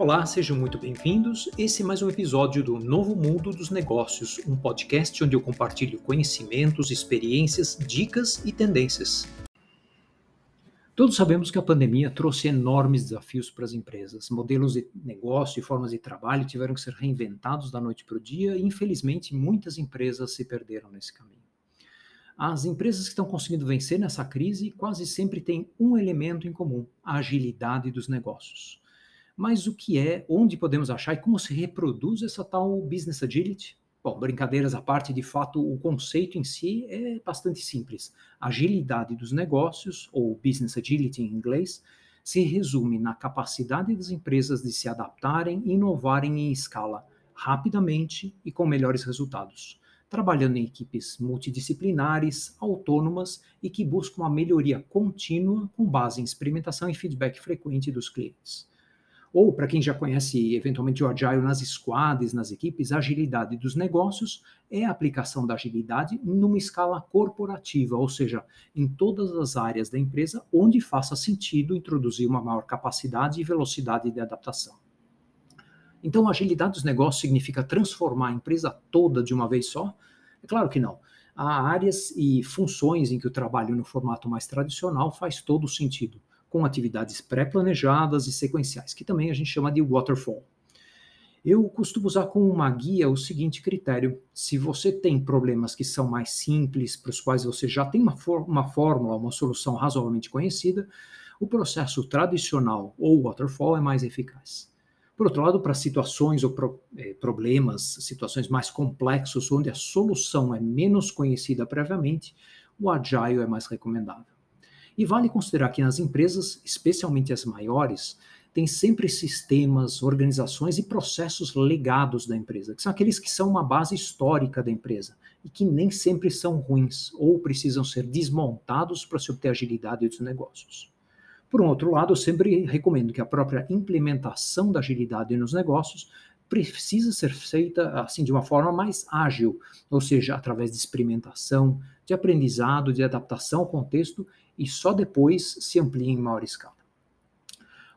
Olá, sejam muito bem-vindos. Esse é mais um episódio do Novo Mundo dos Negócios, um podcast onde eu compartilho conhecimentos, experiências, dicas e tendências. Todos sabemos que a pandemia trouxe enormes desafios para as empresas. Modelos de negócio e formas de trabalho tiveram que ser reinventados da noite para o dia e, infelizmente, muitas empresas se perderam nesse caminho. As empresas que estão conseguindo vencer nessa crise quase sempre têm um elemento em comum: a agilidade dos negócios. Mas o que é, onde podemos achar e como se reproduz essa tal business agility? Bom, brincadeiras à parte, de fato, o conceito em si é bastante simples. Agilidade dos negócios, ou business agility em inglês, se resume na capacidade das empresas de se adaptarem e inovarem em escala, rapidamente e com melhores resultados, trabalhando em equipes multidisciplinares, autônomas e que buscam a melhoria contínua com base em experimentação e feedback frequente dos clientes. Ou, para quem já conhece eventualmente o Agile nas squads, nas equipes, a agilidade dos negócios é a aplicação da agilidade numa escala corporativa, ou seja, em todas as áreas da empresa onde faça sentido introduzir uma maior capacidade e velocidade de adaptação. Então, agilidade dos negócios significa transformar a empresa toda de uma vez só? É claro que não. Há áreas e funções em que o trabalho no formato mais tradicional faz todo sentido com atividades pré-planejadas e sequenciais, que também a gente chama de waterfall. Eu costumo usar como uma guia o seguinte critério: se você tem problemas que são mais simples, para os quais você já tem uma, uma fórmula, uma solução razoavelmente conhecida, o processo tradicional ou waterfall é mais eficaz. Por outro lado, para situações ou pro, eh, problemas, situações mais complexos, onde a solução é menos conhecida previamente, o agile é mais recomendável. E vale considerar que nas empresas, especialmente as maiores, tem sempre sistemas, organizações e processos legados da empresa, que são aqueles que são uma base histórica da empresa e que nem sempre são ruins ou precisam ser desmontados para se obter agilidade dos negócios. Por um outro lado, eu sempre recomendo que a própria implementação da agilidade nos negócios precisa ser feita assim de uma forma mais ágil, ou seja, através de experimentação, de aprendizado, de adaptação ao contexto e só depois se amplia em maior escala.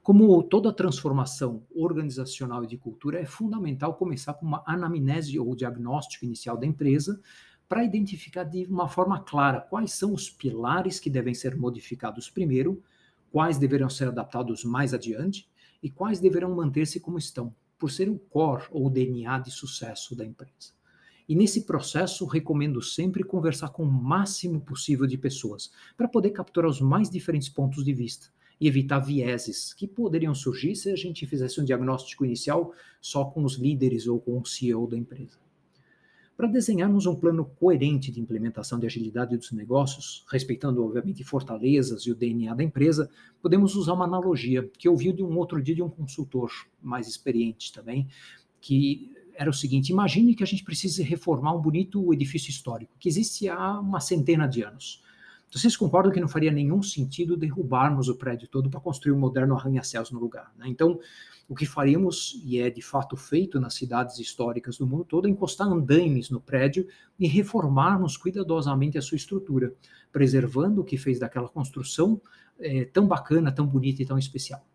Como toda transformação organizacional e de cultura, é fundamental começar com uma anamnese ou diagnóstico inicial da empresa para identificar de uma forma clara quais são os pilares que devem ser modificados primeiro, quais deverão ser adaptados mais adiante e quais deverão manter-se como estão, por ser o core ou DNA de sucesso da empresa. E nesse processo, recomendo sempre conversar com o máximo possível de pessoas, para poder capturar os mais diferentes pontos de vista e evitar vieses que poderiam surgir se a gente fizesse um diagnóstico inicial só com os líderes ou com o CEO da empresa. Para desenharmos um plano coerente de implementação de agilidade dos negócios, respeitando, obviamente, fortalezas e o DNA da empresa, podemos usar uma analogia que eu vi de um outro dia de um consultor mais experiente também, que era o seguinte: imagine que a gente precise reformar um bonito edifício histórico que existe há uma centena de anos. Vocês concordam que não faria nenhum sentido derrubarmos o prédio todo para construir um moderno arranha-céus no lugar? Né? Então, o que faríamos, e é de fato feito nas cidades históricas do mundo todo, é encostar andaimes no prédio e reformarmos cuidadosamente a sua estrutura, preservando o que fez daquela construção é, tão bacana, tão bonita e tão especial.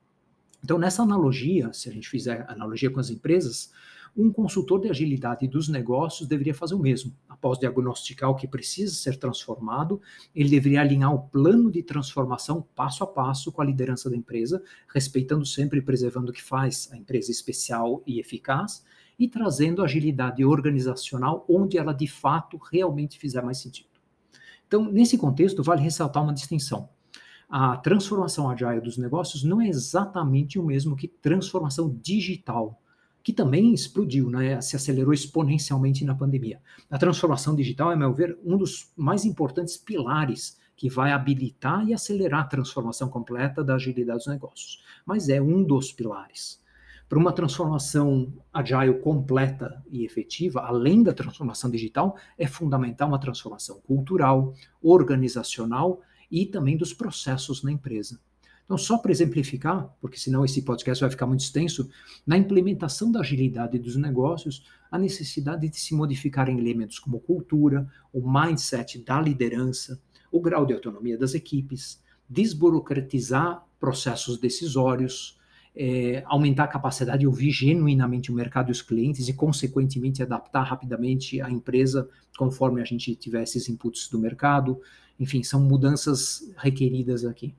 Então, nessa analogia, se a gente fizer analogia com as empresas, um consultor de agilidade dos negócios deveria fazer o mesmo. Após diagnosticar o que precisa ser transformado, ele deveria alinhar o plano de transformação passo a passo com a liderança da empresa, respeitando sempre e preservando o que faz a empresa especial e eficaz e trazendo agilidade organizacional onde ela de fato realmente fizer mais sentido. Então, nesse contexto, vale ressaltar uma distinção. A transformação agile dos negócios não é exatamente o mesmo que transformação digital que também explodiu, né, se acelerou exponencialmente na pandemia. A transformação digital, a meu ver, um dos mais importantes pilares que vai habilitar e acelerar a transformação completa da agilidade dos negócios. Mas é um dos pilares. Para uma transformação agile completa e efetiva, além da transformação digital, é fundamental uma transformação cultural, organizacional e também dos processos na empresa. Então, só para exemplificar, porque senão esse podcast vai ficar muito extenso, na implementação da agilidade dos negócios, a necessidade de se modificar em elementos como cultura, o mindset da liderança, o grau de autonomia das equipes, desburocratizar processos decisórios, é, aumentar a capacidade de ouvir genuinamente o mercado e os clientes e, consequentemente, adaptar rapidamente a empresa conforme a gente tiver esses inputs do mercado. Enfim, são mudanças requeridas aqui.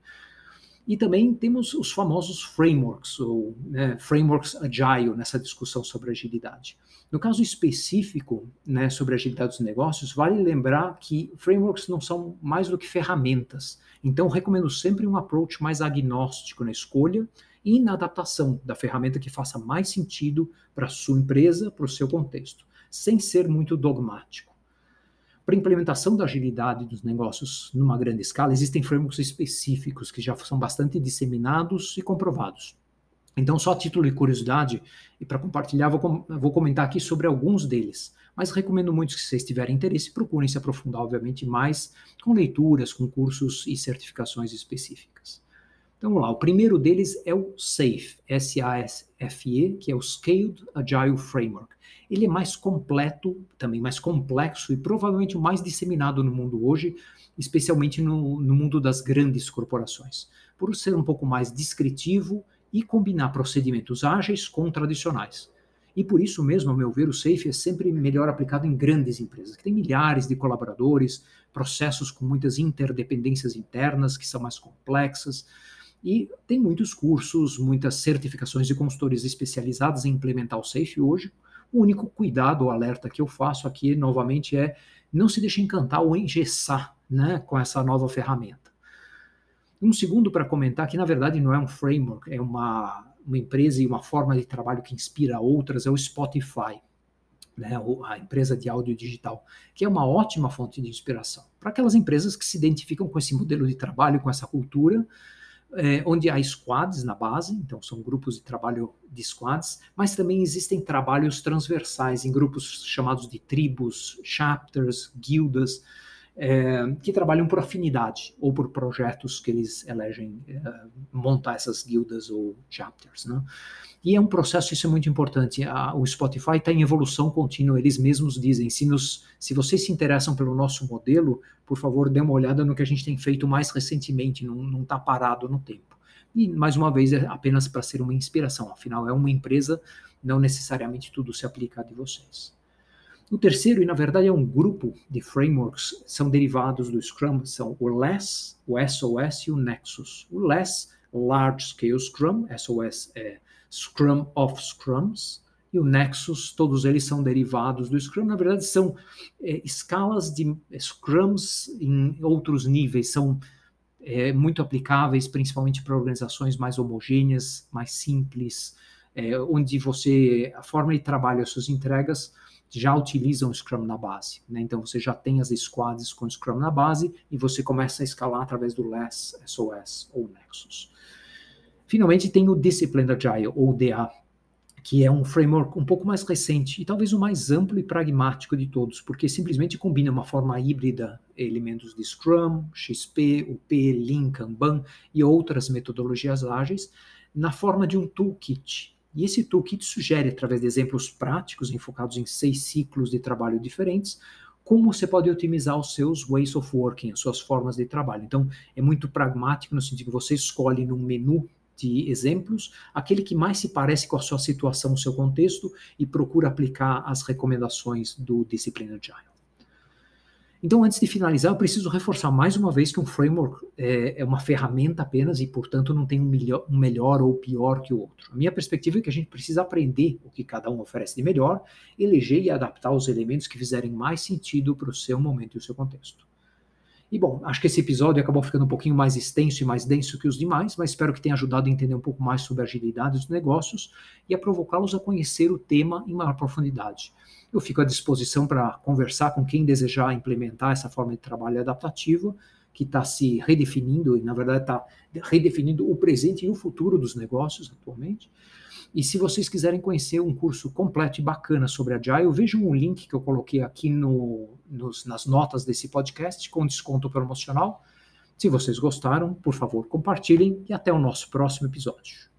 E também temos os famosos frameworks, ou né, frameworks agile nessa discussão sobre agilidade. No caso específico né, sobre agilidade dos negócios, vale lembrar que frameworks não são mais do que ferramentas. Então, recomendo sempre um approach mais agnóstico na escolha e na adaptação da ferramenta que faça mais sentido para a sua empresa, para o seu contexto, sem ser muito dogmático. Para implementação da agilidade dos negócios numa grande escala, existem frameworks específicos que já são bastante disseminados e comprovados. Então, só a título de curiosidade, e para compartilhar, vou, com, vou, comentar aqui sobre alguns deles. Mas recomendo muito que, se vocês tiverem interesse, procurem se aprofundar, obviamente, mais com leituras, com cursos e certificações específicas. Então, vamos lá. O primeiro deles é o SAFE, S-A-S-F-E, que é o Scaled Agile Framework ele é mais completo, também mais complexo e provavelmente o mais disseminado no mundo hoje, especialmente no, no mundo das grandes corporações, por ser um pouco mais descritivo e combinar procedimentos ágeis com tradicionais. E por isso mesmo, ao meu ver, o SAFE é sempre melhor aplicado em grandes empresas, que têm milhares de colaboradores, processos com muitas interdependências internas, que são mais complexas, e tem muitos cursos, muitas certificações de consultores especializados em implementar o SAFE hoje, o único cuidado ou alerta que eu faço aqui, novamente, é não se deixe encantar ou engessar né, com essa nova ferramenta. Um segundo para comentar que, na verdade, não é um framework, é uma, uma empresa e uma forma de trabalho que inspira outras, é o Spotify. Né, a empresa de áudio digital, que é uma ótima fonte de inspiração para aquelas empresas que se identificam com esse modelo de trabalho, com essa cultura, é, onde há squads na base, então são grupos de trabalho de squads, mas também existem trabalhos transversais em grupos chamados de tribos, chapters, guildas, é, que trabalham por afinidade ou por projetos que eles elegem é, montar essas guildas ou chapters. Né? E é um processo, isso é muito importante. A, o Spotify está em evolução contínua, eles mesmos dizem. Se, nos, se vocês se interessam pelo nosso modelo, por favor, dê uma olhada no que a gente tem feito mais recentemente, não está parado no tempo. E, mais uma vez, é apenas para ser uma inspiração, afinal, é uma empresa, não necessariamente tudo se aplica a de vocês. O terceiro, e na verdade é um grupo de frameworks, são derivados do Scrum, são o LESS, o SOS e o Nexus. O LESS, Large Scale Scrum, SOS é Scrum of Scrums, e o Nexus, todos eles são derivados do Scrum. Na verdade, são é, escalas de Scrums em outros níveis, são é, muito aplicáveis, principalmente para organizações mais homogêneas, mais simples, é, onde você, a forma de trabalho, as suas entregas já utilizam Scrum na base. Né? Então você já tem as squads com Scrum na base e você começa a escalar através do LESS, SOS ou Nexus. Finalmente tem o Disciplined Agile, ou DA, que é um framework um pouco mais recente e talvez o mais amplo e pragmático de todos, porque simplesmente combina uma forma híbrida elementos de Scrum, XP, UP, Lean, Kanban e outras metodologias ágeis na forma de um toolkit e esse toolkit sugere, através de exemplos práticos enfocados em seis ciclos de trabalho diferentes, como você pode otimizar os seus ways of working, as suas formas de trabalho. Então, é muito pragmático no sentido que você escolhe num menu de exemplos aquele que mais se parece com a sua situação, o seu contexto e procura aplicar as recomendações do Discipline Agile. Então, antes de finalizar, eu preciso reforçar mais uma vez que um framework é, é uma ferramenta apenas e, portanto, não tem um melhor, um melhor, ou pior que o outro. A minha perspectiva é que a gente precisa aprender o que cada um oferece de melhor, eleger e adaptar os elementos que fizerem mais sentido para o seu momento e o seu contexto. E bom, acho que esse episódio acabou ficando um pouquinho mais extenso e mais denso que os demais, mas espero que tenha ajudado a entender um pouco mais sobre a agilidade dos negócios e a provocá-los a conhecer o tema em maior profundidade. Eu fico à disposição para conversar com quem desejar implementar essa forma de trabalho adaptativa, que está se redefinindo, e na verdade está redefinindo o presente e o futuro dos negócios atualmente. E se vocês quiserem conhecer um curso completo e bacana sobre Agile, vejam o link que eu coloquei aqui no, nos, nas notas desse podcast com desconto promocional. Se vocês gostaram, por favor, compartilhem e até o nosso próximo episódio.